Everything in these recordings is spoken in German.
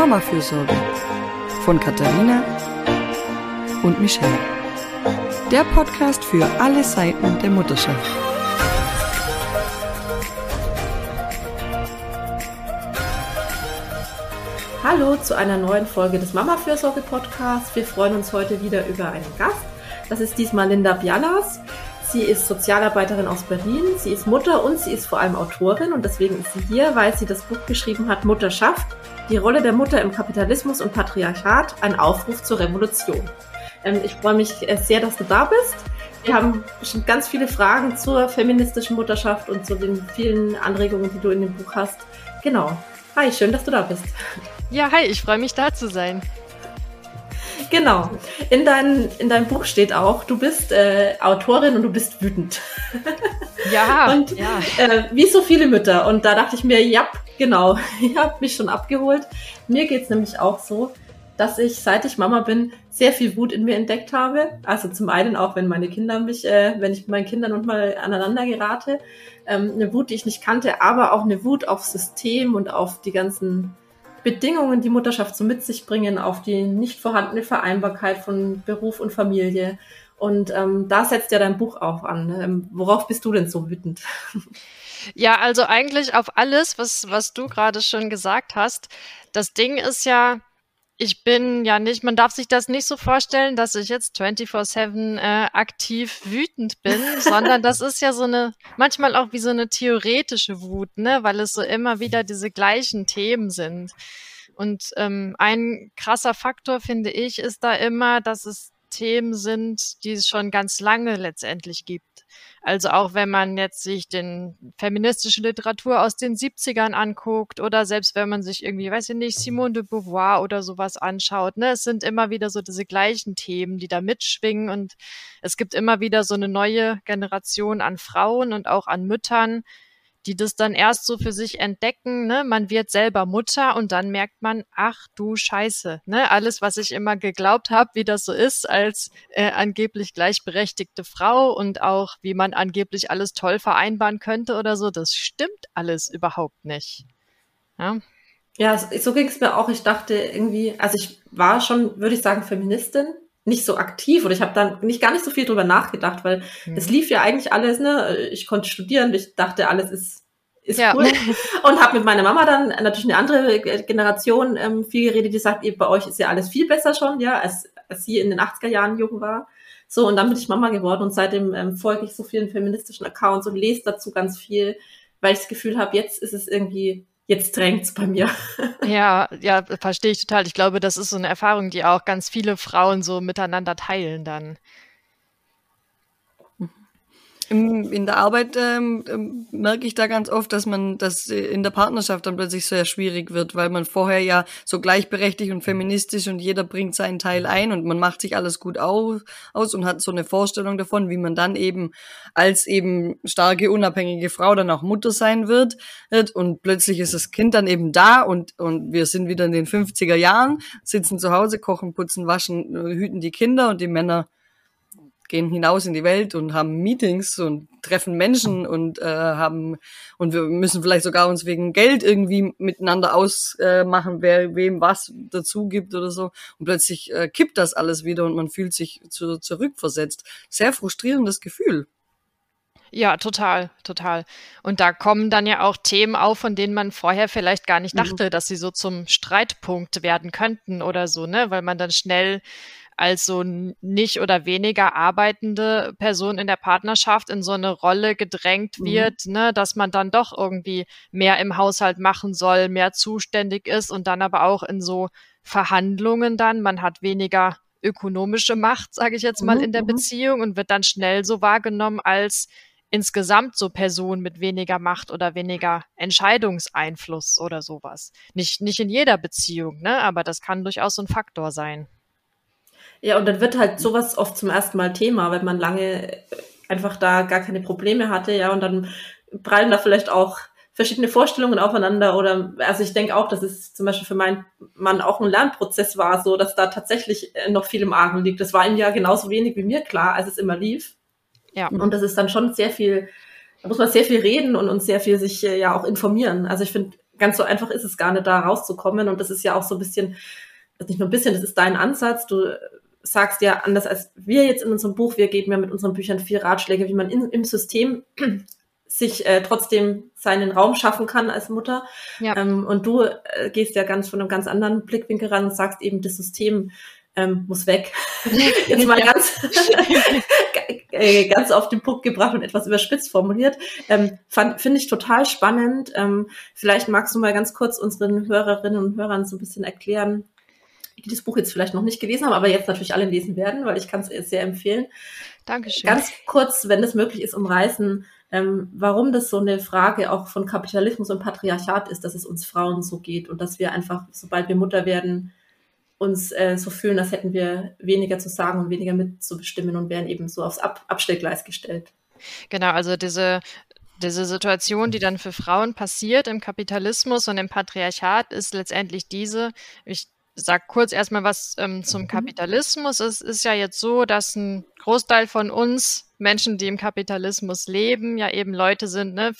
Mama-Fürsorge von Katharina und Michelle. Der Podcast für alle Seiten der Mutterschaft. Hallo zu einer neuen Folge des Mama-Fürsorge-Podcasts. Wir freuen uns heute wieder über einen Gast. Das ist diesmal Linda Bialas. Sie ist Sozialarbeiterin aus Berlin, sie ist Mutter und sie ist vor allem Autorin und deswegen ist sie hier, weil sie das Buch geschrieben hat, Mutterschaft, die Rolle der Mutter im Kapitalismus und Patriarchat, ein Aufruf zur Revolution. Ähm, ich freue mich äh, sehr, dass du da bist. Wir haben schon ganz viele Fragen zur feministischen Mutterschaft und zu den vielen Anregungen, die du in dem Buch hast. Genau. Hi, schön, dass du da bist. Ja, hi, ich freue mich da zu sein. Genau. In, dein, in deinem Buch steht auch, du bist äh, Autorin und du bist wütend. Ja. und ja. Äh, wie so viele Mütter. Und da dachte ich mir, ja, genau, ihr habt mich schon abgeholt. Mir geht's nämlich auch so, dass ich, seit ich Mama bin, sehr viel Wut in mir entdeckt habe. Also zum einen auch, wenn meine Kinder mich, äh, wenn ich mit meinen Kindern und mal aneinander gerate. Ähm, eine Wut, die ich nicht kannte, aber auch eine Wut aufs System und auf die ganzen Bedingungen, die Mutterschaft so mit sich bringen, auf die nicht vorhandene Vereinbarkeit von Beruf und Familie. Und ähm, da setzt ja dein Buch auch an. Ähm, worauf bist du denn so wütend? Ja, also eigentlich auf alles, was, was du gerade schon gesagt hast. Das Ding ist ja, ich bin ja nicht, man darf sich das nicht so vorstellen, dass ich jetzt 24-7 äh, aktiv wütend bin, sondern das ist ja so eine, manchmal auch wie so eine theoretische Wut, ne, weil es so immer wieder diese gleichen Themen sind. Und ähm, ein krasser Faktor, finde ich, ist da immer, dass es Themen sind, die es schon ganz lange letztendlich gibt. Also auch wenn man jetzt sich den feministische Literatur aus den 70ern anguckt oder selbst wenn man sich irgendwie, weiß ich nicht, Simone de Beauvoir oder sowas anschaut, ne, es sind immer wieder so diese gleichen Themen, die da mitschwingen und es gibt immer wieder so eine neue Generation an Frauen und auch an Müttern, die das dann erst so für sich entdecken, ne? Man wird selber Mutter und dann merkt man, ach du Scheiße, ne? Alles, was ich immer geglaubt habe, wie das so ist als äh, angeblich gleichberechtigte Frau und auch wie man angeblich alles toll vereinbaren könnte oder so, das stimmt alles überhaupt nicht. Ja. Ja, so ging es mir auch. Ich dachte irgendwie, also ich war schon, würde ich sagen, Feministin, nicht so aktiv oder ich habe dann nicht gar nicht so viel drüber nachgedacht, weil mhm. es lief ja eigentlich alles, ne? Ich konnte studieren, ich dachte, alles ist ist ja. cool. Und habe mit meiner Mama dann natürlich eine andere Generation ähm, viel geredet, die sagt, ihr, bei euch ist ja alles viel besser schon, ja, als, als sie in den 80er Jahren jung war. So, und dann bin ich Mama geworden und seitdem ähm, folge ich so vielen feministischen Accounts und lese dazu ganz viel, weil ich das Gefühl habe, jetzt ist es irgendwie jetzt drängt's bei mir. Ja, ja, verstehe ich total. Ich glaube, das ist so eine Erfahrung, die auch ganz viele Frauen so miteinander teilen dann. In der Arbeit ähm, ähm, merke ich da ganz oft, dass man das in der Partnerschaft dann plötzlich sehr schwierig wird, weil man vorher ja so gleichberechtigt und feministisch und jeder bringt seinen Teil ein und man macht sich alles gut auf, aus und hat so eine Vorstellung davon, wie man dann eben als eben starke, unabhängige Frau dann auch Mutter sein wird. Und plötzlich ist das Kind dann eben da und, und wir sind wieder in den 50er Jahren, sitzen zu Hause, kochen, putzen, waschen, hüten die Kinder und die Männer gehen hinaus in die Welt und haben Meetings und treffen Menschen und äh, haben und wir müssen vielleicht sogar uns wegen Geld irgendwie miteinander ausmachen, äh, wer wem was dazu gibt oder so. Und plötzlich äh, kippt das alles wieder und man fühlt sich zu, zurückversetzt. Sehr frustrierendes Gefühl. Ja, total, total. Und da kommen dann ja auch Themen auf, von denen man vorher vielleicht gar nicht mhm. dachte, mhm. dass sie so zum Streitpunkt werden könnten oder so, ne? Weil man dann schnell als so nicht oder weniger arbeitende Person in der Partnerschaft in so eine Rolle gedrängt mhm. wird, mhm. ne, dass man dann doch irgendwie mehr im Haushalt machen soll, mehr zuständig ist und dann aber auch in so Verhandlungen dann, man hat weniger ökonomische Macht, sage ich jetzt mal, mhm, in der mhm. Beziehung und wird dann schnell so wahrgenommen als insgesamt so Person mit weniger Macht oder weniger Entscheidungseinfluss oder sowas. Nicht, nicht in jeder Beziehung, ne? Aber das kann durchaus so ein Faktor sein. Ja, und dann wird halt sowas oft zum ersten Mal Thema, wenn man lange einfach da gar keine Probleme hatte, ja, und dann prallen da vielleicht auch verschiedene Vorstellungen aufeinander oder also ich denke auch, dass es zum Beispiel für meinen Mann auch ein Lernprozess war, so dass da tatsächlich äh, noch viel im Argen liegt. Das war ihm ja genauso wenig wie mir klar, als es immer lief. Ja. Und das ist dann schon sehr viel, da muss man sehr viel reden und, und sehr viel sich äh, ja auch informieren. Also ich finde ganz so einfach ist es gar nicht, da rauszukommen. Und das ist ja auch so ein bisschen, nicht nur ein bisschen, das ist dein Ansatz. Du sagst ja anders als wir jetzt in unserem Buch, wir geben ja mit unseren Büchern vier Ratschläge, wie man in, im System sich äh, trotzdem seinen Raum schaffen kann als Mutter. Ja. Ähm, und du äh, gehst ja ganz von einem ganz anderen Blickwinkel ran und sagst eben, das System ähm, muss weg. Jetzt mal ganz, äh, ganz auf den Punkt gebracht und etwas überspitzt formuliert. Ähm, Finde ich total spannend. Ähm, vielleicht magst du mal ganz kurz unseren Hörerinnen und Hörern so ein bisschen erklären, die das Buch jetzt vielleicht noch nicht gelesen haben, aber jetzt natürlich alle lesen werden, weil ich kann es sehr empfehlen. Dankeschön. Ganz kurz, wenn es möglich ist, umreißen, ähm, warum das so eine Frage auch von Kapitalismus und Patriarchat ist, dass es uns Frauen so geht und dass wir einfach, sobald wir Mutter werden, uns äh, so fühlen, als hätten wir weniger zu sagen und weniger mitzubestimmen und wären eben so aufs Ab Abstellgleis gestellt. Genau, also diese diese Situation, die dann für Frauen passiert im Kapitalismus und im Patriarchat, ist letztendlich diese. Ich sag kurz erstmal was ähm, zum mhm. Kapitalismus. Es ist ja jetzt so, dass ein Großteil von uns Menschen, die im Kapitalismus leben, ja eben Leute sind, ne,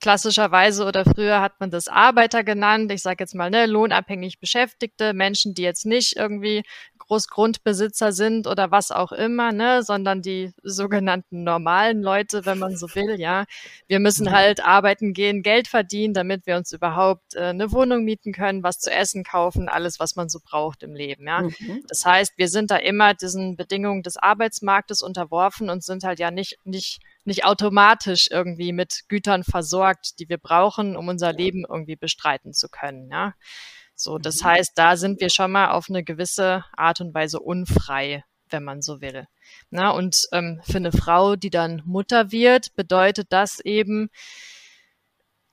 klassischerweise oder früher hat man das Arbeiter genannt. Ich sage jetzt mal, ne, lohnabhängig Beschäftigte, Menschen, die jetzt nicht irgendwie Großgrundbesitzer sind oder was auch immer, ne, sondern die sogenannten normalen Leute, wenn man so will, ja. Wir müssen mhm. halt arbeiten gehen, Geld verdienen, damit wir uns überhaupt äh, eine Wohnung mieten können, was zu essen kaufen, alles, was man so braucht im Leben, ja. Mhm. Das heißt, wir sind da immer diesen Bedingungen des Arbeitsmarktes unterworfen und sind halt ja nicht, nicht nicht automatisch irgendwie mit Gütern versorgt, die wir brauchen, um unser Leben irgendwie bestreiten zu können. Ja? So, das mhm. heißt, da sind wir schon mal auf eine gewisse Art und Weise unfrei, wenn man so will. Na, und ähm, für eine Frau, die dann Mutter wird, bedeutet das eben,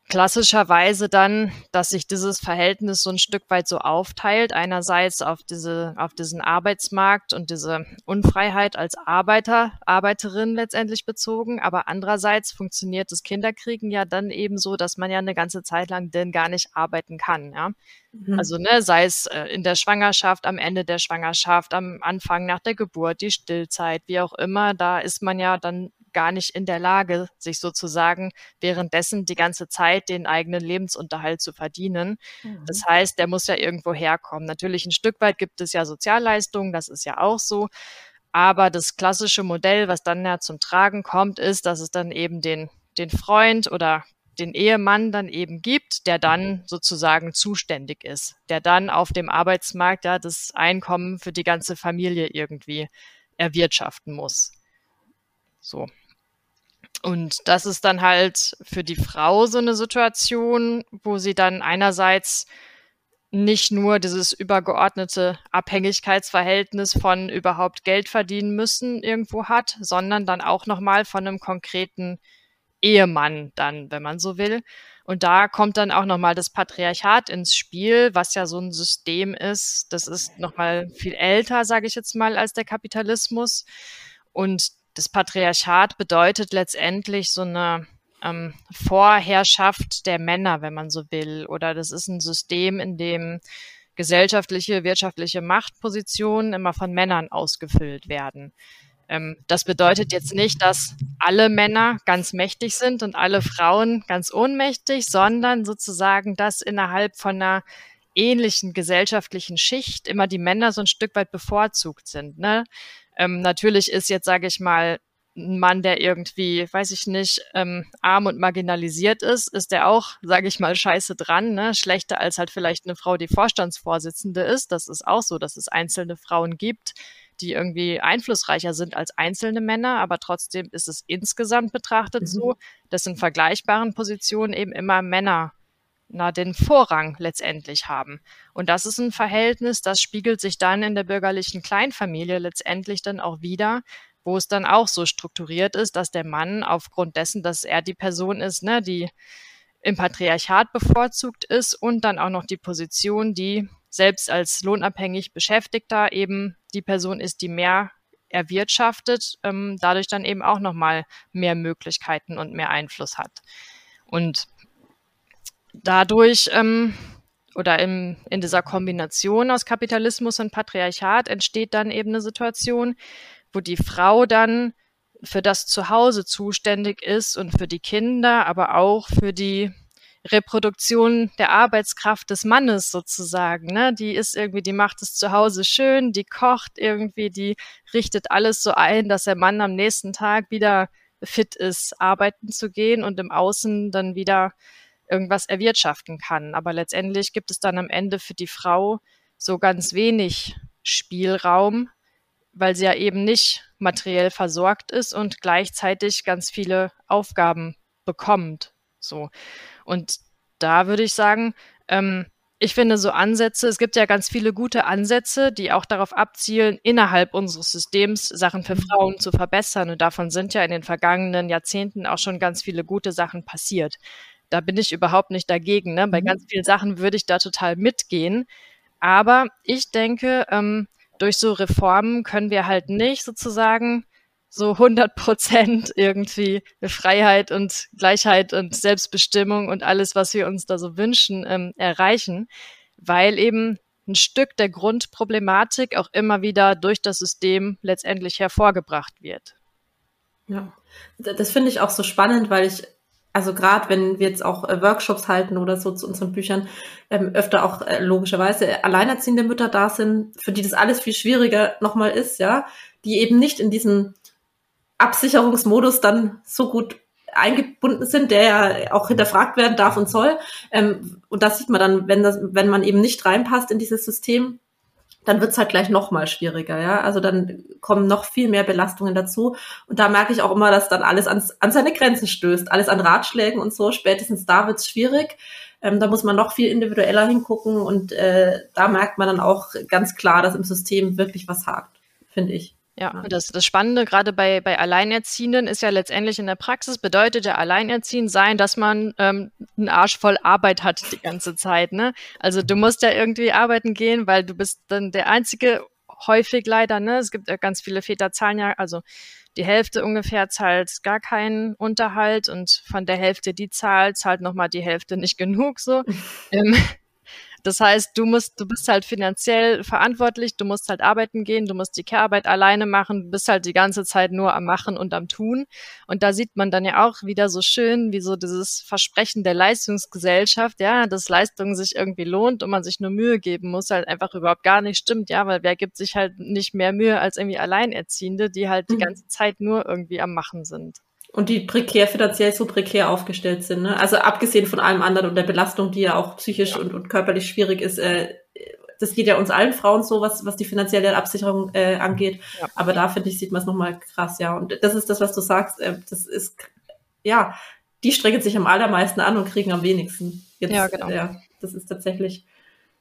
klassischerweise dann, dass sich dieses Verhältnis so ein Stück weit so aufteilt. Einerseits auf diese, auf diesen Arbeitsmarkt und diese Unfreiheit als Arbeiter, Arbeiterin letztendlich bezogen. Aber andererseits funktioniert das Kinderkriegen ja dann eben so, dass man ja eine ganze Zeit lang denn gar nicht arbeiten kann, ja. Mhm. Also, ne, sei es äh, in der Schwangerschaft, am Ende der Schwangerschaft, am Anfang nach der Geburt, die Stillzeit, wie auch immer, da ist man ja dann gar nicht in der Lage, sich sozusagen währenddessen die ganze Zeit den eigenen Lebensunterhalt zu verdienen. Mhm. Das heißt, der muss ja irgendwo herkommen. Natürlich ein Stück weit gibt es ja Sozialleistungen, das ist ja auch so. Aber das klassische Modell, was dann ja zum Tragen kommt, ist, dass es dann eben den, den Freund oder den Ehemann dann eben gibt, der dann sozusagen zuständig ist, der dann auf dem Arbeitsmarkt ja das Einkommen für die ganze Familie irgendwie erwirtschaften muss. So. Und das ist dann halt für die Frau so eine Situation, wo sie dann einerseits nicht nur dieses übergeordnete Abhängigkeitsverhältnis von überhaupt Geld verdienen müssen irgendwo hat, sondern dann auch nochmal von einem konkreten Ehemann dann, wenn man so will. Und da kommt dann auch nochmal das Patriarchat ins Spiel, was ja so ein System ist. Das ist nochmal viel älter, sage ich jetzt mal, als der Kapitalismus. Und das Patriarchat bedeutet letztendlich so eine ähm, Vorherrschaft der Männer, wenn man so will. Oder das ist ein System, in dem gesellschaftliche, wirtschaftliche Machtpositionen immer von Männern ausgefüllt werden. Ähm, das bedeutet jetzt nicht, dass alle Männer ganz mächtig sind und alle Frauen ganz ohnmächtig, sondern sozusagen, dass innerhalb von einer ähnlichen gesellschaftlichen Schicht immer die Männer so ein Stück weit bevorzugt sind. Ne? Ähm, natürlich ist jetzt, sage ich mal, ein Mann, der irgendwie, weiß ich nicht, ähm, arm und marginalisiert ist, ist der auch, sage ich mal, scheiße dran, ne? Schlechter als halt vielleicht eine Frau, die Vorstandsvorsitzende ist. Das ist auch so, dass es einzelne Frauen gibt, die irgendwie einflussreicher sind als einzelne Männer, aber trotzdem ist es insgesamt betrachtet mhm. so, dass in vergleichbaren Positionen eben immer Männer na, den Vorrang letztendlich haben. Und das ist ein Verhältnis, das spiegelt sich dann in der bürgerlichen Kleinfamilie letztendlich dann auch wieder, wo es dann auch so strukturiert ist, dass der Mann aufgrund dessen, dass er die Person ist, ne, die im Patriarchat bevorzugt ist und dann auch noch die Position, die selbst als lohnabhängig Beschäftigter eben die Person ist, die mehr erwirtschaftet, ähm, dadurch dann eben auch nochmal mehr Möglichkeiten und mehr Einfluss hat. Und dadurch ähm, oder im, in dieser Kombination aus Kapitalismus und Patriarchat entsteht dann eben eine Situation, wo die Frau dann für das Zuhause zuständig ist und für die Kinder, aber auch für die Reproduktion der Arbeitskraft des Mannes sozusagen. Ne? Die ist irgendwie, die macht es zu Hause schön, die kocht irgendwie, die richtet alles so ein, dass der Mann am nächsten Tag wieder fit ist, arbeiten zu gehen und im Außen dann wieder irgendwas erwirtschaften kann. Aber letztendlich gibt es dann am Ende für die Frau so ganz wenig Spielraum, weil sie ja eben nicht materiell versorgt ist und gleichzeitig ganz viele Aufgaben bekommt. So. Und da würde ich sagen, ähm, ich finde so Ansätze, es gibt ja ganz viele gute Ansätze, die auch darauf abzielen, innerhalb unseres Systems Sachen für Frauen zu verbessern. Und davon sind ja in den vergangenen Jahrzehnten auch schon ganz viele gute Sachen passiert. Da bin ich überhaupt nicht dagegen. Ne? Bei mhm. ganz vielen Sachen würde ich da total mitgehen. Aber ich denke, ähm, durch so Reformen können wir halt nicht sozusagen so 100 Prozent irgendwie Freiheit und Gleichheit und Selbstbestimmung und alles, was wir uns da so wünschen, ähm, erreichen, weil eben ein Stück der Grundproblematik auch immer wieder durch das System letztendlich hervorgebracht wird. Ja, das finde ich auch so spannend, weil ich also gerade wenn wir jetzt auch äh, Workshops halten oder so zu unseren Büchern, ähm, öfter auch äh, logischerweise alleinerziehende Mütter da sind, für die das alles viel schwieriger nochmal ist, ja, die eben nicht in diesen Absicherungsmodus dann so gut eingebunden sind, der ja auch hinterfragt werden darf und soll. Ähm, und das sieht man dann, wenn das, wenn man eben nicht reinpasst in dieses System, dann wird's halt gleich noch mal schwieriger, ja. Also dann kommen noch viel mehr Belastungen dazu. Und da merke ich auch immer, dass dann alles ans, an seine Grenzen stößt. Alles an Ratschlägen und so. Spätestens da wird's schwierig. Ähm, da muss man noch viel individueller hingucken und äh, da merkt man dann auch ganz klar, dass im System wirklich was hakt, finde ich. Ja, das, das Spannende gerade bei, bei Alleinerziehenden ist ja letztendlich in der Praxis bedeutet ja Alleinerziehend sein, dass man ähm, einen Arsch voll Arbeit hat die ganze Zeit. Ne? Also du musst ja irgendwie arbeiten gehen, weil du bist dann der einzige häufig leider. Ne? Es gibt ja ganz viele Väter zahlen ja, also die Hälfte ungefähr zahlt gar keinen Unterhalt und von der Hälfte, die zahlt, zahlt nochmal die Hälfte nicht genug so. ähm, das heißt, du musst, du bist halt finanziell verantwortlich, du musst halt arbeiten gehen, du musst die Care-Arbeit alleine machen, du bist halt die ganze Zeit nur am Machen und am Tun. Und da sieht man dann ja auch wieder so schön, wie so dieses Versprechen der Leistungsgesellschaft, ja, dass Leistung sich irgendwie lohnt und man sich nur Mühe geben muss, halt einfach überhaupt gar nicht stimmt, ja, weil wer gibt sich halt nicht mehr Mühe als irgendwie Alleinerziehende, die halt die mhm. ganze Zeit nur irgendwie am Machen sind. Und die prekär, finanziell so prekär aufgestellt sind. Ne? Also abgesehen von allem anderen und der Belastung, die ja auch psychisch und, und körperlich schwierig ist, äh, das geht ja uns allen Frauen so, was, was die finanzielle Absicherung äh, angeht. Ja. Aber da, finde ich, sieht man es nochmal krass, ja. Und das ist das, was du sagst. Äh, das ist, ja, die strengen sich am allermeisten an und kriegen am wenigsten. Jetzt, ja, genau. Ja, das ist tatsächlich,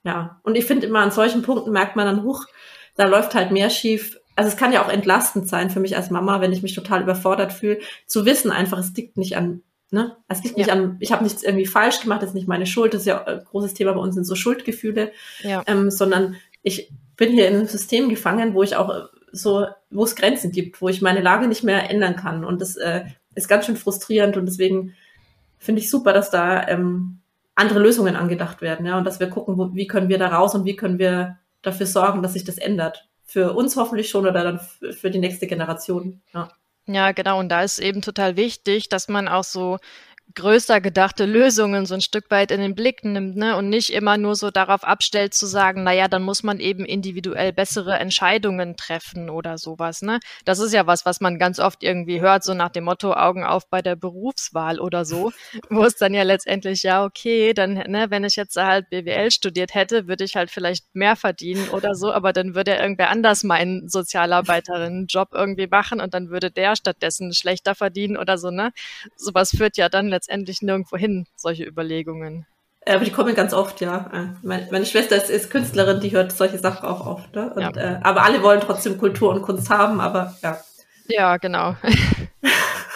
ja. Und ich finde immer, an solchen Punkten merkt man dann, huch, da läuft halt mehr schief, also es kann ja auch entlastend sein für mich als Mama, wenn ich mich total überfordert fühle, zu wissen einfach, es liegt nicht an, ne? Es liegt ja. nicht an, ich habe nichts irgendwie falsch gemacht, das ist nicht meine Schuld, das ist ja ein großes Thema bei uns sind so Schuldgefühle, ja. ähm, sondern ich bin hier in einem System gefangen, wo ich auch so, wo es Grenzen gibt, wo ich meine Lage nicht mehr ändern kann. Und das äh, ist ganz schön frustrierend und deswegen finde ich super, dass da ähm, andere Lösungen angedacht werden, ja, und dass wir gucken, wo, wie können wir da raus und wie können wir dafür sorgen, dass sich das ändert für uns hoffentlich schon oder dann für die nächste Generation. Ja. Ja, genau. Und da ist eben total wichtig, dass man auch so größer gedachte Lösungen so ein Stück weit in den Blick nimmt, ne? Und nicht immer nur so darauf abstellt zu sagen, na ja, dann muss man eben individuell bessere Entscheidungen treffen oder sowas, ne? Das ist ja was, was man ganz oft irgendwie hört, so nach dem Motto Augen auf bei der Berufswahl oder so, wo es dann ja letztendlich, ja, okay, dann, ne, wenn ich jetzt halt BWL studiert hätte, würde ich halt vielleicht mehr verdienen oder so, aber dann würde ja irgendwer anders meinen Sozialarbeiterinnen-Job irgendwie machen und dann würde der stattdessen schlechter verdienen oder so, ne? Sowas führt ja dann letztendlich nirgendwo hin, solche Überlegungen. Äh, aber die kommen ganz oft, ja. Äh, meine, Schwester ist, ist, Künstlerin, die hört solche Sachen auch oft. Ne? Und, ja. äh, aber alle wollen trotzdem Kultur und Kunst haben, aber ja. Ja, genau.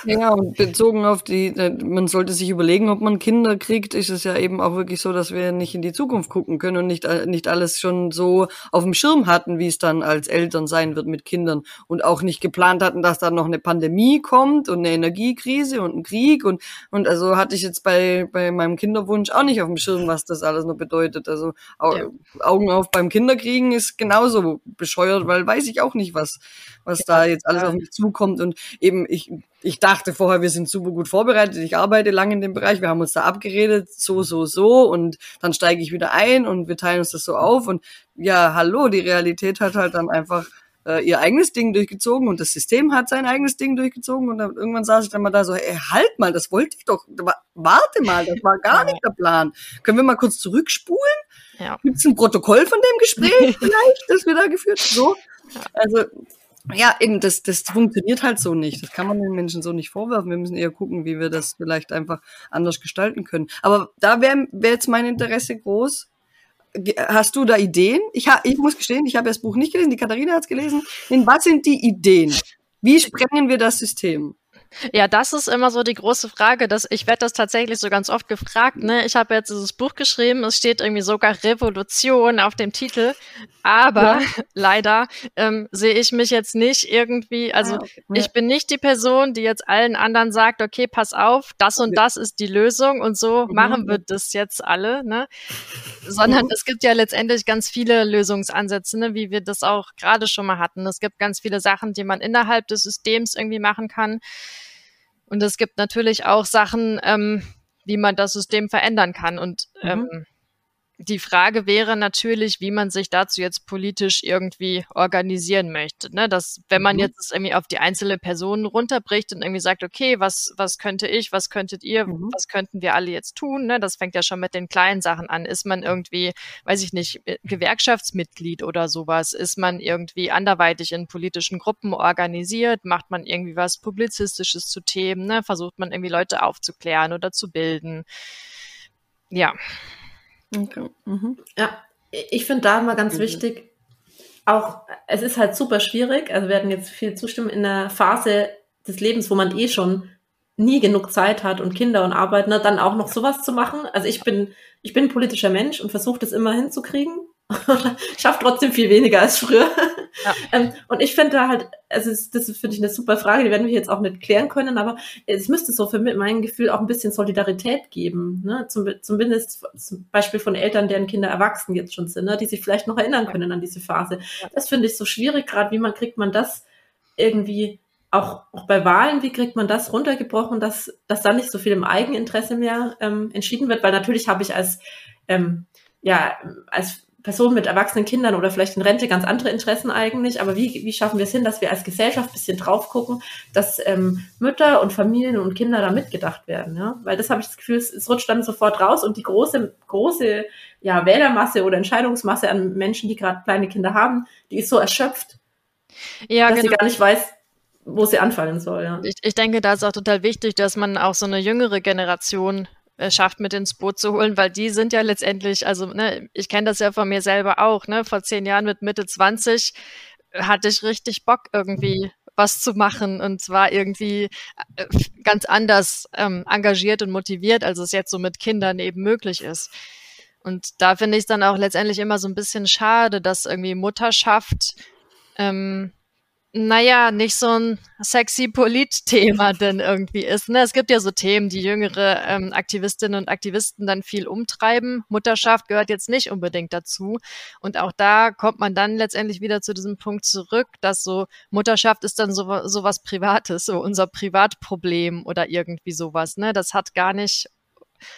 Ja, und bezogen auf die, äh, man sollte sich überlegen, ob man Kinder kriegt, ist es ja eben auch wirklich so, dass wir nicht in die Zukunft gucken können und nicht, äh, nicht alles schon so auf dem Schirm hatten, wie es dann als Eltern sein wird mit Kindern und auch nicht geplant hatten, dass dann noch eine Pandemie kommt und eine Energiekrise und ein Krieg und, und also hatte ich jetzt bei, bei meinem Kinderwunsch auch nicht auf dem Schirm, was das alles noch bedeutet. Also ja. Augen auf beim Kinderkriegen ist genauso bescheuert, weil weiß ich auch nicht, was, was da jetzt alles auf mich zukommt. Und eben, ich, ich dachte vorher, wir sind super gut vorbereitet. Ich arbeite lange in dem Bereich. Wir haben uns da abgeredet, so, so, so. Und dann steige ich wieder ein und wir teilen uns das so auf. Und ja, hallo, die Realität hat halt dann einfach äh, ihr eigenes Ding durchgezogen und das System hat sein eigenes Ding durchgezogen und dann, irgendwann saß ich dann mal da so, ey, halt mal, das wollte ich doch, warte mal, das war gar nicht der Plan. Können wir mal kurz zurückspulen? Ja. Gibt es ein Protokoll von dem Gespräch vielleicht, das wir da geführt haben? So? Also, ja, eben, das, das funktioniert halt so nicht. Das kann man den Menschen so nicht vorwerfen. Wir müssen eher gucken, wie wir das vielleicht einfach anders gestalten können. Aber da wäre wär jetzt mein Interesse groß, Hast du da Ideen? Ich, ha, ich muss gestehen, ich habe das Buch nicht gelesen, die Katharina hat es gelesen. Was sind die Ideen? Wie sprengen wir das System? Ja, das ist immer so die große Frage. Dass ich werde das tatsächlich so ganz oft gefragt. Ne? Ich habe jetzt dieses Buch geschrieben, es steht irgendwie sogar Revolution auf dem Titel, aber ja. leider ähm, sehe ich mich jetzt nicht irgendwie. Also ah, okay. ich bin nicht die Person, die jetzt allen anderen sagt, okay, pass auf, das und das ist die Lösung und so mhm. machen wir das jetzt alle. Ne? Sondern mhm. es gibt ja letztendlich ganz viele Lösungsansätze, ne? wie wir das auch gerade schon mal hatten. Es gibt ganz viele Sachen, die man innerhalb des Systems irgendwie machen kann. Und es gibt natürlich auch Sachen, ähm, wie man das System verändern kann. Und mhm. ähm, die Frage wäre natürlich, wie man sich dazu jetzt politisch irgendwie organisieren möchte. Ne? Dass, wenn man mhm. jetzt irgendwie auf die einzelne Person runterbricht und irgendwie sagt, okay, was, was könnte ich, was könntet ihr, mhm. was könnten wir alle jetzt tun? Ne? Das fängt ja schon mit den kleinen Sachen an. Ist man irgendwie, weiß ich nicht, äh, Gewerkschaftsmitglied oder sowas? Ist man irgendwie anderweitig in politischen Gruppen organisiert? Macht man irgendwie was Publizistisches zu Themen? Ne? Versucht man irgendwie Leute aufzuklären oder zu bilden? Ja. Okay. Mhm. Ja, ich finde da mal ganz mhm. wichtig, auch, es ist halt super schwierig, also wir werden jetzt viel zustimmen, in der Phase des Lebens, wo man eh schon nie genug Zeit hat und Kinder und Arbeit, ne, dann auch noch sowas zu machen. Also ich bin, ich bin politischer Mensch und versuche das immer hinzukriegen. schafft trotzdem viel weniger als früher. Ja. ähm, und ich finde da halt, also das finde ich eine super Frage, die werden wir jetzt auch nicht klären können, aber es müsste so für mein Gefühl auch ein bisschen Solidarität geben. Ne? Zum, zumindest zum Beispiel von Eltern, deren Kinder erwachsen jetzt schon sind, ne? die sich vielleicht noch erinnern können an diese Phase. Das finde ich so schwierig, gerade wie man kriegt man das irgendwie auch, auch bei Wahlen, wie kriegt man das runtergebrochen, dass, dass da nicht so viel im Eigeninteresse mehr ähm, entschieden wird, weil natürlich habe ich als ähm, ja, als Personen mit erwachsenen Kindern oder vielleicht in Rente ganz andere Interessen eigentlich. Aber wie, wie schaffen wir es hin, dass wir als Gesellschaft ein bisschen drauf gucken, dass ähm, Mütter und Familien und Kinder da mitgedacht werden? Ja? Weil das habe ich das Gefühl, es, es rutscht dann sofort raus und die große, große ja, Wählermasse oder Entscheidungsmasse an Menschen, die gerade kleine Kinder haben, die ist so erschöpft, ja, dass genau. sie gar nicht weiß, wo sie anfangen soll. Ja. Ich, ich denke, da ist auch total wichtig, dass man auch so eine jüngere Generation äh, schafft, mit ins Boot zu holen, weil die sind ja letztendlich, also ne, ich kenne das ja von mir selber auch, ne, vor zehn Jahren mit Mitte 20 hatte ich richtig Bock irgendwie was zu machen und zwar irgendwie äh, ganz anders ähm, engagiert und motiviert, als es jetzt so mit Kindern eben möglich ist. Und da finde ich es dann auch letztendlich immer so ein bisschen schade, dass irgendwie Mutterschaft ähm, naja, nicht so ein sexy Polit-Thema denn irgendwie ist. Ne? Es gibt ja so Themen, die jüngere ähm, Aktivistinnen und Aktivisten dann viel umtreiben. Mutterschaft gehört jetzt nicht unbedingt dazu. Und auch da kommt man dann letztendlich wieder zu diesem Punkt zurück, dass so Mutterschaft ist dann so, so was Privates, so unser Privatproblem oder irgendwie sowas. Ne? Das hat gar nicht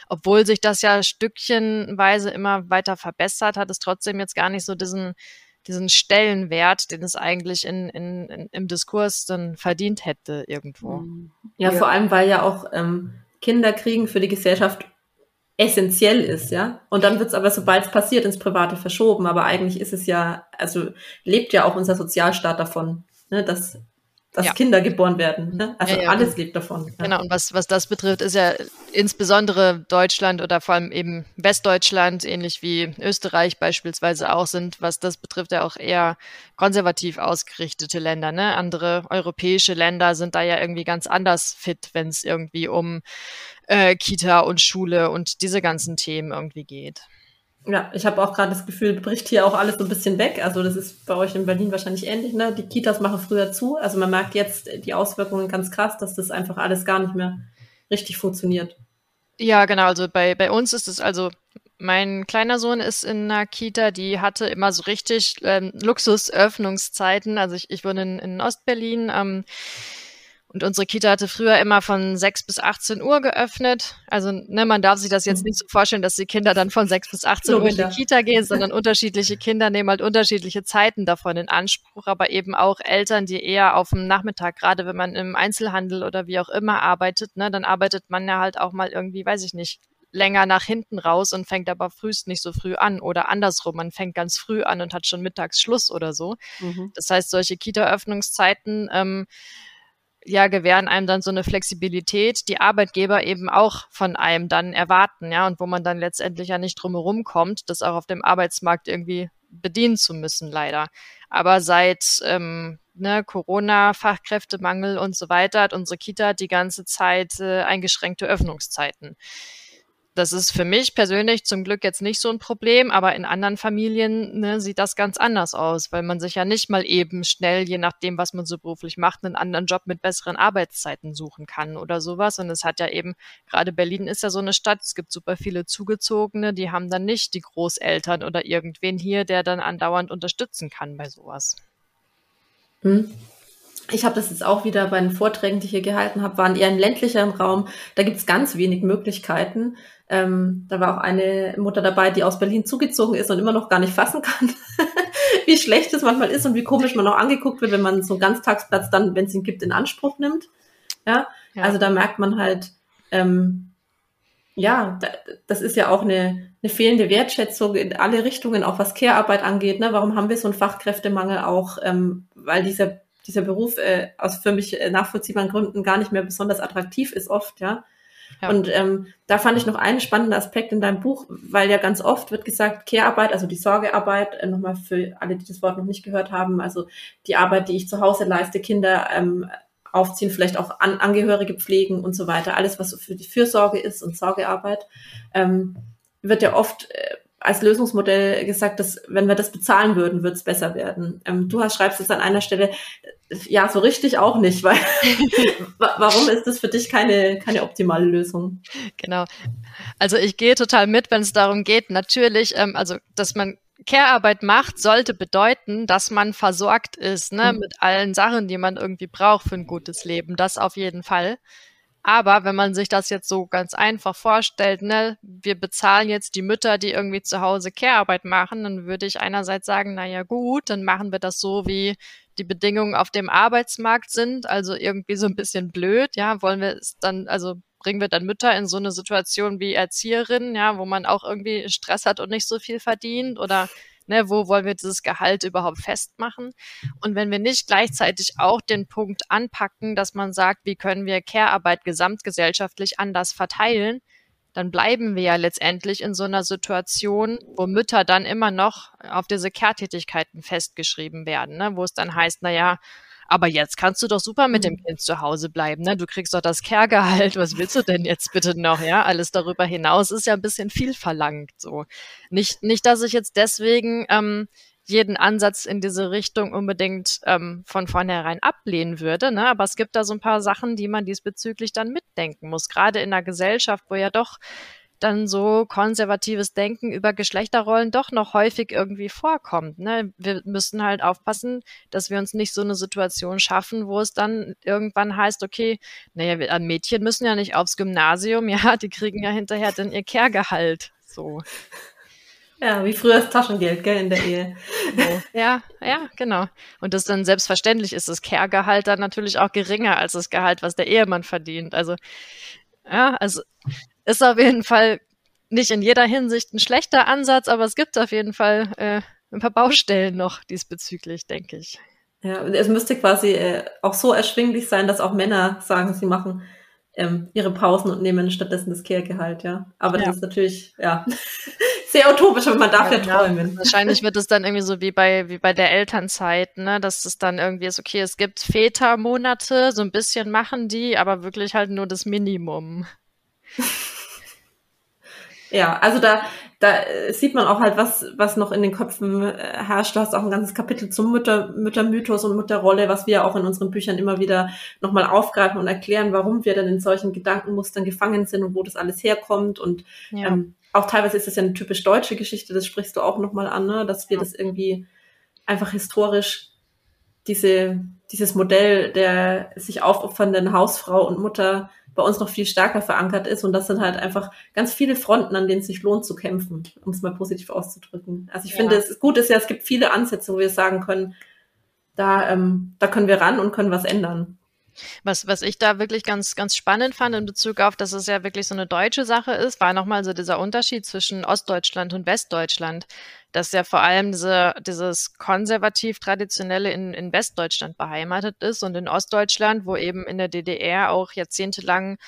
obwohl sich das ja stückchenweise immer weiter verbessert, hat es trotzdem jetzt gar nicht so diesen diesen Stellenwert, den es eigentlich in, in, in, im Diskurs dann verdient hätte irgendwo. Mhm. Ja, ja. vor allem, weil ja auch ähm, Kinderkriegen für die Gesellschaft essentiell ist, ja. Und dann wird es aber, sobald es passiert, ins Private verschoben. Aber eigentlich ist es ja, also lebt ja auch unser Sozialstaat davon, ne, dass dass ja. Kinder geboren werden. Ne? Also ja, ja. alles lebt davon. Genau, und was, was das betrifft, ist ja insbesondere Deutschland oder vor allem eben Westdeutschland, ähnlich wie Österreich beispielsweise auch sind, was das betrifft, ja auch eher konservativ ausgerichtete Länder. Ne? Andere europäische Länder sind da ja irgendwie ganz anders fit, wenn es irgendwie um äh, Kita und Schule und diese ganzen Themen irgendwie geht. Ja, ich habe auch gerade das Gefühl, bricht hier auch alles so ein bisschen weg. Also das ist bei euch in Berlin wahrscheinlich ähnlich. Ne? Die Kitas machen früher zu. Also man merkt jetzt die Auswirkungen ganz krass, dass das einfach alles gar nicht mehr richtig funktioniert. Ja, genau. Also bei, bei uns ist es also mein kleiner Sohn ist in einer Kita, die hatte immer so richtig ähm, Luxusöffnungszeiten. Also ich, ich wohne in, in Ostberlin. Ähm, und unsere Kita hatte früher immer von 6 bis 18 Uhr geöffnet. Also ne, man darf sich das jetzt mhm. nicht so vorstellen, dass die Kinder dann von 6 bis 18 Uhr in die Kita gehen, sondern unterschiedliche Kinder nehmen halt unterschiedliche Zeiten davon in Anspruch, aber eben auch Eltern, die eher auf dem Nachmittag, gerade wenn man im Einzelhandel oder wie auch immer arbeitet, ne, dann arbeitet man ja halt auch mal irgendwie, weiß ich nicht, länger nach hinten raus und fängt aber frühst nicht so früh an oder andersrum, man fängt ganz früh an und hat schon mittags Schluss oder so. Mhm. Das heißt, solche Kita-Öffnungszeiten ähm, ja, gewähren einem dann so eine Flexibilität, die Arbeitgeber eben auch von einem dann erwarten, ja, und wo man dann letztendlich ja nicht drumherum kommt, das auch auf dem Arbeitsmarkt irgendwie bedienen zu müssen, leider. Aber seit ähm, ne, Corona, Fachkräftemangel und so weiter hat unsere Kita die ganze Zeit äh, eingeschränkte Öffnungszeiten. Das ist für mich persönlich zum Glück jetzt nicht so ein Problem, aber in anderen Familien ne, sieht das ganz anders aus, weil man sich ja nicht mal eben schnell, je nachdem, was man so beruflich macht, einen anderen Job mit besseren Arbeitszeiten suchen kann oder sowas. Und es hat ja eben, gerade Berlin ist ja so eine Stadt, es gibt super viele Zugezogene, die haben dann nicht die Großeltern oder irgendwen hier, der dann andauernd unterstützen kann bei sowas. Hm. Ich habe das jetzt auch wieder bei den Vorträgen, die ich hier gehalten habe, waren eher ein ländlicher Raum. Da gibt es ganz wenig Möglichkeiten. Ähm, da war auch eine Mutter dabei, die aus Berlin zugezogen ist und immer noch gar nicht fassen kann, wie schlecht es manchmal ist und wie komisch man auch angeguckt wird, wenn man so einen Ganztagsplatz dann, wenn es ihn gibt, in Anspruch nimmt. Ja, ja. also da merkt man halt, ähm, ja, da, das ist ja auch eine, eine fehlende Wertschätzung in alle Richtungen, auch was Care-Arbeit angeht. Ne? Warum haben wir so einen Fachkräftemangel auch? Ähm, weil dieser dieser Beruf äh, aus für mich äh, nachvollziehbaren Gründen gar nicht mehr besonders attraktiv ist oft, ja. Ja. Und ähm, da fand ich noch einen spannenden Aspekt in deinem Buch, weil ja ganz oft wird gesagt, Care-Arbeit, also die Sorgearbeit, äh, nochmal für alle, die das Wort noch nicht gehört haben, also die Arbeit, die ich zu Hause leiste, Kinder ähm, aufziehen, vielleicht auch An Angehörige pflegen und so weiter, alles, was für die Fürsorge ist und Sorgearbeit, ähm, wird ja oft äh, als Lösungsmodell gesagt, dass wenn wir das bezahlen würden, wird es besser werden. Ähm, du hast, schreibst es an einer Stelle, ja, so richtig auch nicht, weil warum ist das für dich keine, keine optimale Lösung? Genau. Also ich gehe total mit, wenn es darum geht, natürlich, ähm, also dass man Care-Arbeit macht, sollte bedeuten, dass man versorgt ist, ne, mhm. mit allen Sachen, die man irgendwie braucht für ein gutes Leben. Das auf jeden Fall. Aber wenn man sich das jetzt so ganz einfach vorstellt, ne, wir bezahlen jetzt die Mütter, die irgendwie zu Hause Care-Arbeit machen, dann würde ich einerseits sagen, na ja gut, dann machen wir das so, wie die Bedingungen auf dem Arbeitsmarkt sind, also irgendwie so ein bisschen blöd, ja, wollen wir es dann, also bringen wir dann Mütter in so eine Situation wie Erzieherinnen, ja, wo man auch irgendwie Stress hat und nicht so viel verdient? Oder Ne, wo wollen wir dieses Gehalt überhaupt festmachen? Und wenn wir nicht gleichzeitig auch den Punkt anpacken, dass man sagt, wie können wir Care-Arbeit gesamtgesellschaftlich anders verteilen, dann bleiben wir ja letztendlich in so einer Situation, wo Mütter dann immer noch auf diese Care-Tätigkeiten festgeschrieben werden, ne? wo es dann heißt, na ja, aber jetzt kannst du doch super mit dem mhm. Kind zu Hause bleiben, ne? Du kriegst doch das Care-Gehalt. Was willst du denn jetzt bitte noch, ja? Alles darüber hinaus ist ja ein bisschen viel verlangt, so. Nicht, nicht, dass ich jetzt deswegen, ähm, jeden Ansatz in diese Richtung unbedingt ähm, von vornherein ablehnen würde. Ne? Aber es gibt da so ein paar Sachen, die man diesbezüglich dann mitdenken muss. Gerade in einer Gesellschaft, wo ja doch dann so konservatives Denken über Geschlechterrollen doch noch häufig irgendwie vorkommt. Ne? Wir müssen halt aufpassen, dass wir uns nicht so eine Situation schaffen, wo es dann irgendwann heißt, okay, naja, Mädchen müssen ja nicht aufs Gymnasium, ja, die kriegen ja hinterher dann ihr Kehrgehalt. So. Ja, wie früher das Taschengeld, gell, in der Ehe. Ja, ja, genau. Und das dann selbstverständlich ist das Kehrgehalt dann natürlich auch geringer als das Gehalt, was der Ehemann verdient. Also, ja, also ist auf jeden Fall nicht in jeder Hinsicht ein schlechter Ansatz, aber es gibt auf jeden Fall äh, ein paar Baustellen noch diesbezüglich, denke ich. Ja, es müsste quasi äh, auch so erschwinglich sein, dass auch Männer sagen, sie machen ähm, ihre Pausen und nehmen stattdessen das Kehrgehalt, ja. Aber ja. das ist natürlich, ja, sehr utopisch, aber man darf ja, ja träumen. Wahrscheinlich wird es dann irgendwie so wie bei, wie bei der Elternzeit, ne, dass es dann irgendwie ist, okay, es gibt Vätermonate, so ein bisschen machen die, aber wirklich halt nur das Minimum. Ja, also da, da äh, sieht man auch halt, was, was noch in den Köpfen äh, herrscht. Du hast auch ein ganzes Kapitel zum Mütter, Müttermythos und Mutterrolle, was wir auch in unseren Büchern immer wieder nochmal aufgreifen und erklären, warum wir dann in solchen Gedankenmustern gefangen sind und wo das alles herkommt. Und ja. ähm, auch teilweise ist es ja eine typisch deutsche Geschichte, das sprichst du auch nochmal an, ne? dass wir ja. das irgendwie einfach historisch diese, dieses Modell der sich aufopfernden Hausfrau und Mutter bei uns noch viel stärker verankert ist. Und das sind halt einfach ganz viele Fronten, an denen es sich lohnt zu kämpfen, um es mal positiv auszudrücken. Also ich ja. finde, es ist gut ist ja, es gibt viele Ansätze, wo wir sagen können, da, ähm, da können wir ran und können was ändern. Was, was ich da wirklich ganz, ganz spannend fand in Bezug auf, dass es ja wirklich so eine deutsche Sache ist, war nochmal so dieser Unterschied zwischen Ostdeutschland und Westdeutschland dass ja vor allem diese, dieses konservativ-traditionelle in, in Westdeutschland beheimatet ist und in Ostdeutschland, wo eben in der DDR auch jahrzehntelang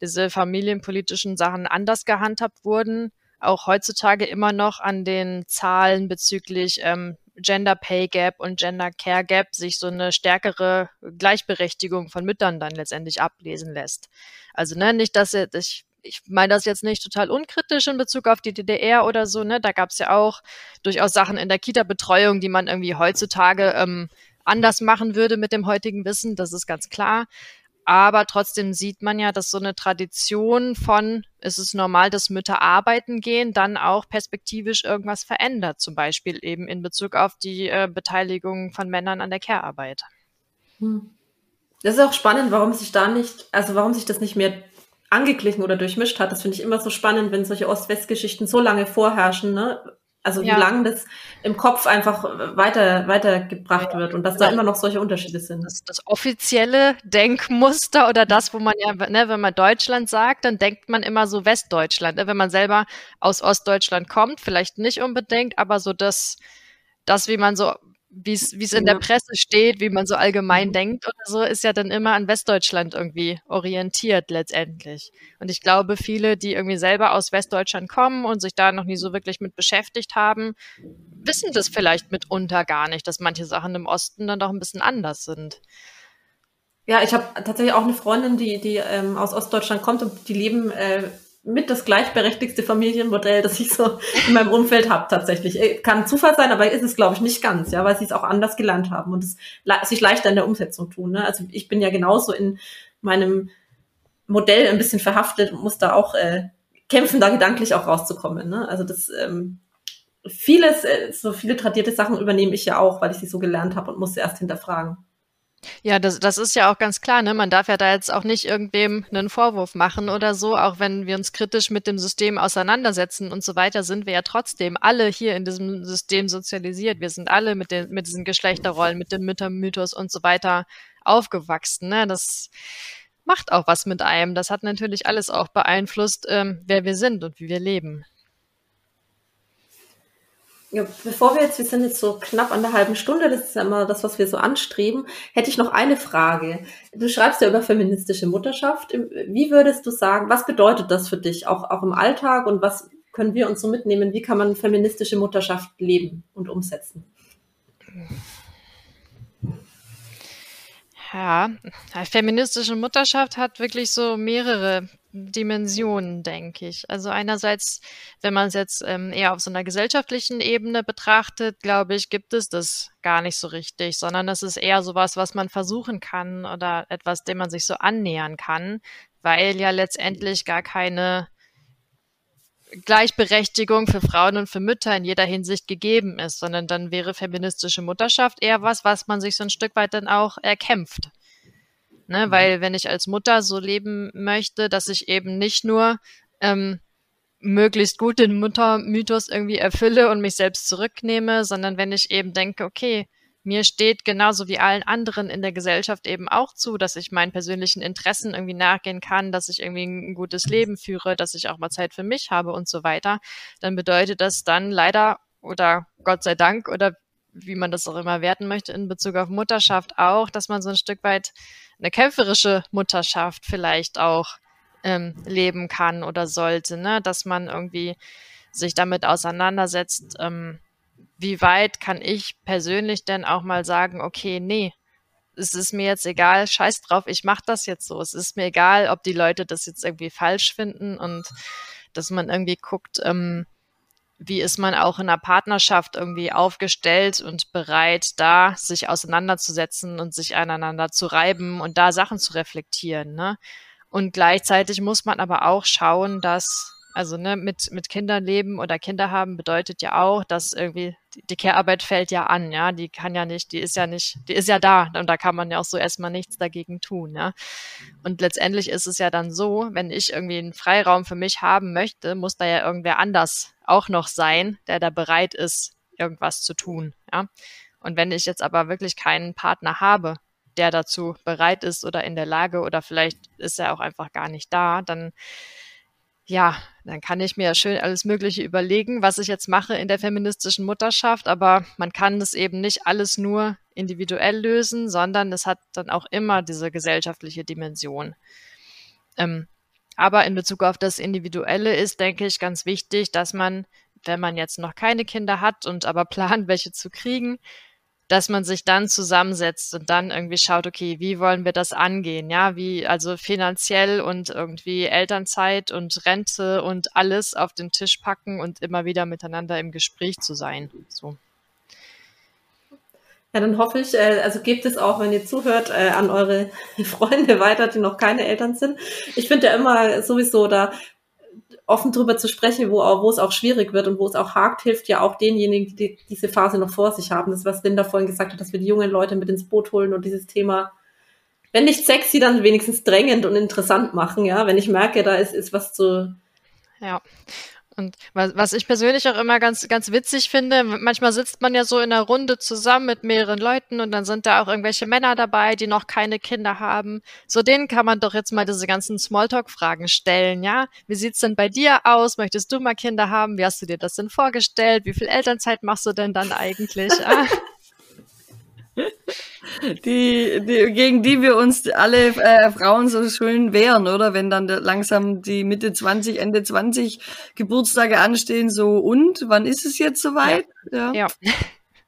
diese familienpolitischen Sachen anders gehandhabt wurden, auch heutzutage immer noch an den Zahlen bezüglich ähm, Gender Pay Gap und Gender Care Gap sich so eine stärkere Gleichberechtigung von Müttern dann letztendlich ablesen lässt. Also ne, nicht, dass ich ich meine das jetzt nicht total unkritisch in Bezug auf die DDR oder so, ne? Da gab es ja auch durchaus Sachen in der Kita-Betreuung, die man irgendwie heutzutage ähm, anders machen würde mit dem heutigen Wissen, das ist ganz klar. Aber trotzdem sieht man ja, dass so eine Tradition von, es ist normal, dass Mütter arbeiten gehen, dann auch perspektivisch irgendwas verändert, zum Beispiel eben in Bezug auf die äh, Beteiligung von Männern an der Care-Arbeit. Hm. Das ist auch spannend, warum sich da nicht, also warum sich das nicht mehr angeglichen oder durchmischt hat. Das finde ich immer so spannend, wenn solche Ost-West-Geschichten so lange vorherrschen, ne? Also ja. wie lange das im Kopf einfach weiter weitergebracht ja. wird und dass da immer noch solche Unterschiede sind. Das, das, offizielle Denkmuster oder das, wo man ja, ne, wenn man Deutschland sagt, dann denkt man immer so Westdeutschland. Ne? Wenn man selber aus Ostdeutschland kommt, vielleicht nicht unbedingt, aber so das, das, wie man so wie es wie es in der Presse steht, wie man so allgemein mhm. denkt oder so, ist ja dann immer an Westdeutschland irgendwie orientiert letztendlich. Und ich glaube, viele, die irgendwie selber aus Westdeutschland kommen und sich da noch nie so wirklich mit beschäftigt haben, wissen das vielleicht mitunter gar nicht, dass manche Sachen im Osten dann doch ein bisschen anders sind. Ja, ich habe tatsächlich auch eine Freundin, die, die ähm, aus Ostdeutschland kommt und die leben äh, mit das gleichberechtigste Familienmodell, das ich so in meinem Umfeld habe tatsächlich. Äh, kann Zufall sein, aber ist es, glaube ich, nicht ganz, ja, weil sie es auch anders gelernt haben und es sich leichter in der Umsetzung tun. Ne? Also ich bin ja genauso in meinem Modell ein bisschen verhaftet und muss da auch äh, kämpfen, da gedanklich auch rauszukommen. Ne? Also das ähm, vieles, äh, so viele tradierte Sachen übernehme ich ja auch, weil ich sie so gelernt habe und muss sie erst hinterfragen. Ja, das, das ist ja auch ganz klar, ne? Man darf ja da jetzt auch nicht irgendwem einen Vorwurf machen oder so, auch wenn wir uns kritisch mit dem System auseinandersetzen und so weiter, sind wir ja trotzdem alle hier in diesem System sozialisiert. Wir sind alle mit den, mit diesen Geschlechterrollen, mit dem Müttermythos und so weiter aufgewachsen, ne? Das macht auch was mit einem. Das hat natürlich alles auch beeinflusst, ähm, wer wir sind und wie wir leben. Ja, bevor wir jetzt, wir sind jetzt so knapp an der halben Stunde, das ist ja immer das, was wir so anstreben, hätte ich noch eine Frage. Du schreibst ja über feministische Mutterschaft. Wie würdest du sagen, was bedeutet das für dich, auch, auch im Alltag und was können wir uns so mitnehmen? Wie kann man feministische Mutterschaft leben und umsetzen? Ja, feministische Mutterschaft hat wirklich so mehrere Dimensionen, denke ich. Also einerseits, wenn man es jetzt ähm, eher auf so einer gesellschaftlichen Ebene betrachtet, glaube ich, gibt es das gar nicht so richtig, sondern es ist eher sowas, was man versuchen kann oder etwas, dem man sich so annähern kann, weil ja letztendlich gar keine Gleichberechtigung für Frauen und für Mütter in jeder Hinsicht gegeben ist, sondern dann wäre feministische Mutterschaft eher was, was man sich so ein Stück weit dann auch erkämpft. Ne? Mhm. Weil wenn ich als Mutter so leben möchte, dass ich eben nicht nur ähm, möglichst gut den Muttermythos irgendwie erfülle und mich selbst zurücknehme, sondern wenn ich eben denke, okay, mir steht genauso wie allen anderen in der Gesellschaft eben auch zu, dass ich meinen persönlichen Interessen irgendwie nachgehen kann, dass ich irgendwie ein gutes Leben führe, dass ich auch mal Zeit für mich habe und so weiter, dann bedeutet das dann leider oder Gott sei Dank oder wie man das auch immer werten möchte in Bezug auf Mutterschaft auch, dass man so ein Stück weit eine kämpferische Mutterschaft vielleicht auch ähm, leben kann oder sollte, ne? dass man irgendwie sich damit auseinandersetzt, ähm, wie weit kann ich persönlich denn auch mal sagen, okay, nee, es ist mir jetzt egal, scheiß drauf, ich mache das jetzt so. Es ist mir egal, ob die Leute das jetzt irgendwie falsch finden und dass man irgendwie guckt, ähm, wie ist man auch in einer Partnerschaft irgendwie aufgestellt und bereit, da sich auseinanderzusetzen und sich aneinander zu reiben und da Sachen zu reflektieren. Ne? Und gleichzeitig muss man aber auch schauen, dass also ne, mit, mit Kindern leben oder Kinder haben bedeutet ja auch, dass irgendwie die, Care-Arbeit fällt ja an, ja. Die kann ja nicht, die ist ja nicht, die ist ja da und da kann man ja auch so erstmal nichts dagegen tun, ja. Und letztendlich ist es ja dann so, wenn ich irgendwie einen Freiraum für mich haben möchte, muss da ja irgendwer anders auch noch sein, der da bereit ist, irgendwas zu tun, ja. Und wenn ich jetzt aber wirklich keinen Partner habe, der dazu bereit ist oder in der Lage oder vielleicht ist er auch einfach gar nicht da, dann ja, dann kann ich mir schön alles Mögliche überlegen, was ich jetzt mache in der feministischen Mutterschaft, aber man kann das eben nicht alles nur individuell lösen, sondern es hat dann auch immer diese gesellschaftliche Dimension. Ähm, aber in Bezug auf das Individuelle ist, denke ich, ganz wichtig, dass man, wenn man jetzt noch keine Kinder hat und aber plant, welche zu kriegen, dass man sich dann zusammensetzt und dann irgendwie schaut, okay, wie wollen wir das angehen? Ja, wie, also finanziell und irgendwie Elternzeit und Rente und alles auf den Tisch packen und immer wieder miteinander im Gespräch zu sein. So. Ja, dann hoffe ich, äh, also gebt es auch, wenn ihr zuhört, äh, an eure Freunde weiter, die noch keine Eltern sind. Ich finde ja immer sowieso, da offen drüber zu sprechen, wo, wo es auch schwierig wird und wo es auch hakt, hilft ja auch denjenigen, die diese Phase noch vor sich haben. Das, was Linda vorhin gesagt hat, dass wir die jungen Leute mit ins Boot holen und dieses Thema, wenn nicht sexy, dann wenigstens drängend und interessant machen, ja. Wenn ich merke, da ist, ist was zu. Ja. Und was, was ich persönlich auch immer ganz, ganz witzig finde, manchmal sitzt man ja so in einer Runde zusammen mit mehreren Leuten und dann sind da auch irgendwelche Männer dabei, die noch keine Kinder haben. So denen kann man doch jetzt mal diese ganzen Smalltalk-Fragen stellen, ja? Wie sieht's denn bei dir aus? Möchtest du mal Kinder haben? Wie hast du dir das denn vorgestellt? Wie viel Elternzeit machst du denn dann eigentlich? Die, die, gegen die wir uns alle äh, Frauen so schön wehren, oder? Wenn dann langsam die Mitte 20, Ende 20 Geburtstage anstehen, so und wann ist es jetzt soweit? Ja. ja. ja.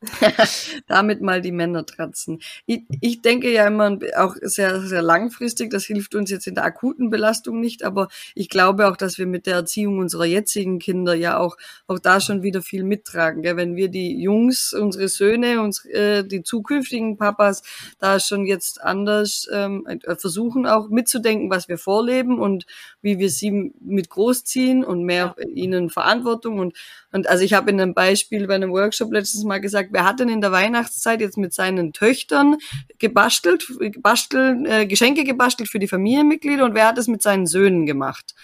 Damit mal die Männer tratzen. Ich, ich denke ja immer auch sehr, sehr langfristig, das hilft uns jetzt in der akuten Belastung nicht, aber ich glaube auch, dass wir mit der Erziehung unserer jetzigen Kinder ja auch, auch da schon wieder viel mittragen. Gell? Wenn wir die Jungs, unsere Söhne, uns, äh, die zukünftigen Papas da schon jetzt anders ähm, äh, versuchen auch mitzudenken, was wir vorleben und wie wir sie mit großziehen und mehr ja. ihnen Verantwortung und, und also ich habe in einem Beispiel bei einem Workshop letztes Mal gesagt, wer hat denn in der Weihnachtszeit jetzt mit seinen Töchtern gebastelt, gebastelt äh, Geschenke gebastelt für die Familienmitglieder und wer hat es mit seinen Söhnen gemacht?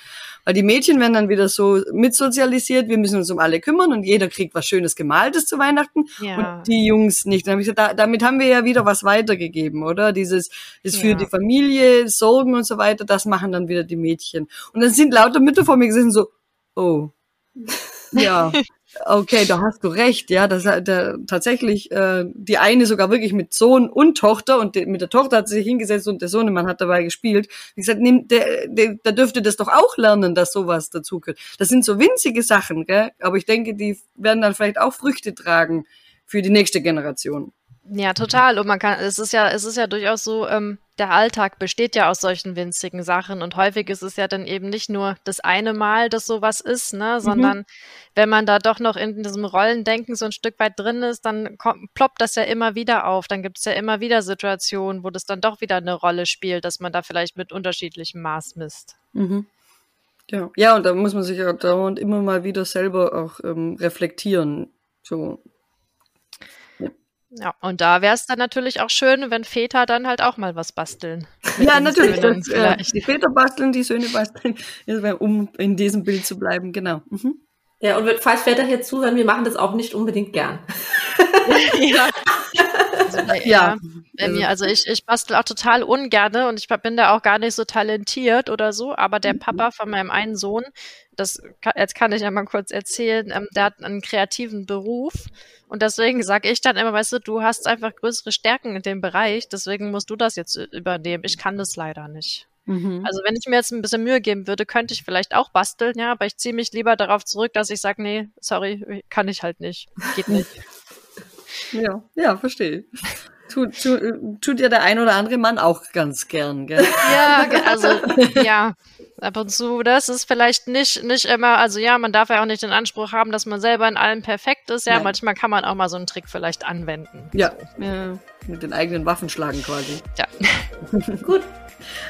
Weil die Mädchen werden dann wieder so mitsozialisiert, wir müssen uns um alle kümmern und jeder kriegt was Schönes Gemaltes zu Weihnachten ja. und die Jungs nicht. Dann hab ich gesagt, da, damit haben wir ja wieder was weitergegeben, oder? Dieses ist für ja. die Familie, Sorgen und so weiter, das machen dann wieder die Mädchen. Und dann sind lauter Mütter vor mir gesessen so, oh, ja, Okay, da hast du recht, ja, das hat der, tatsächlich äh, die eine sogar wirklich mit Sohn und Tochter und de, mit der Tochter hat sie sich hingesetzt und der Sohnemann hat dabei gespielt. Ich gesagt, nehm, der, der, der dürfte das doch auch lernen, dass sowas dazu gehört. Das sind so winzige Sachen, gell? aber ich denke, die werden dann vielleicht auch Früchte tragen für die nächste Generation. Ja, total. Und man kann, es ist ja, es ist ja durchaus so, ähm, der Alltag besteht ja aus solchen winzigen Sachen und häufig ist es ja dann eben nicht nur das eine Mal, dass sowas ist, ne, mhm. sondern mhm. wenn man da doch noch in diesem Rollendenken so ein Stück weit drin ist, dann kommt, ploppt das ja immer wieder auf. Dann gibt es ja immer wieder Situationen, wo das dann doch wieder eine Rolle spielt, dass man da vielleicht mit unterschiedlichem Maß misst. Mhm. Ja. ja, und da muss man sich ja dauernd immer mal wieder selber auch ähm, reflektieren. So, ja, und da wäre es dann natürlich auch schön, wenn Väter dann halt auch mal was basteln. Ja, natürlich. Das, äh, die Väter basteln, die Söhne basteln, um in diesem Bild zu bleiben, genau. Mhm. Ja, und falls Väter hier zuhören, wir machen das auch nicht unbedingt gern. ja. Also, ja. ja. Mir, also ich, ich bastel auch total ungerne und ich bin da auch gar nicht so talentiert oder so, aber der mhm. Papa von meinem einen Sohn, das jetzt kann ich ja mal kurz erzählen, ähm, der hat einen kreativen Beruf und deswegen sage ich dann immer, weißt du, du hast einfach größere Stärken in dem Bereich, deswegen musst du das jetzt übernehmen. Ich kann das leider nicht. Mhm. Also wenn ich mir jetzt ein bisschen Mühe geben würde, könnte ich vielleicht auch basteln, ja, aber ich ziehe mich lieber darauf zurück, dass ich sage, nee, sorry, kann ich halt nicht. Geht nicht. ja, ja, verstehe. Tut, tut, tut ja der ein oder andere Mann auch ganz gern, gell? Ja, also, ja. Ab und zu, das ist vielleicht nicht, nicht immer, also ja, man darf ja auch nicht den Anspruch haben, dass man selber in allem perfekt ist. Ja, Nein. manchmal kann man auch mal so einen Trick vielleicht anwenden. Ja, so. ja mit den eigenen Waffen schlagen quasi. Ja. Gut.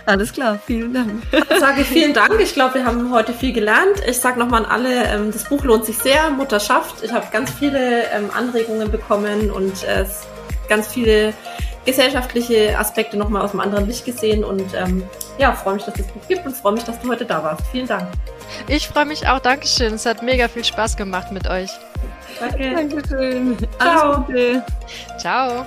Alles klar, vielen Dank. Ich sage vielen Dank. Ich glaube, wir haben heute viel gelernt. Ich sage nochmal an alle, ähm, das Buch lohnt sich sehr, Mutterschaft. Ich habe ganz viele ähm, Anregungen bekommen und äh, ganz viele gesellschaftliche Aspekte nochmal aus einem anderen Licht gesehen und ähm, ja, freue mich, dass es das Buch gibt und freue mich, dass du heute da warst. Vielen Dank. Ich freue mich auch. Dankeschön. Es hat mega viel Spaß gemacht mit euch. Danke. Dankeschön. Ciao. Ciao.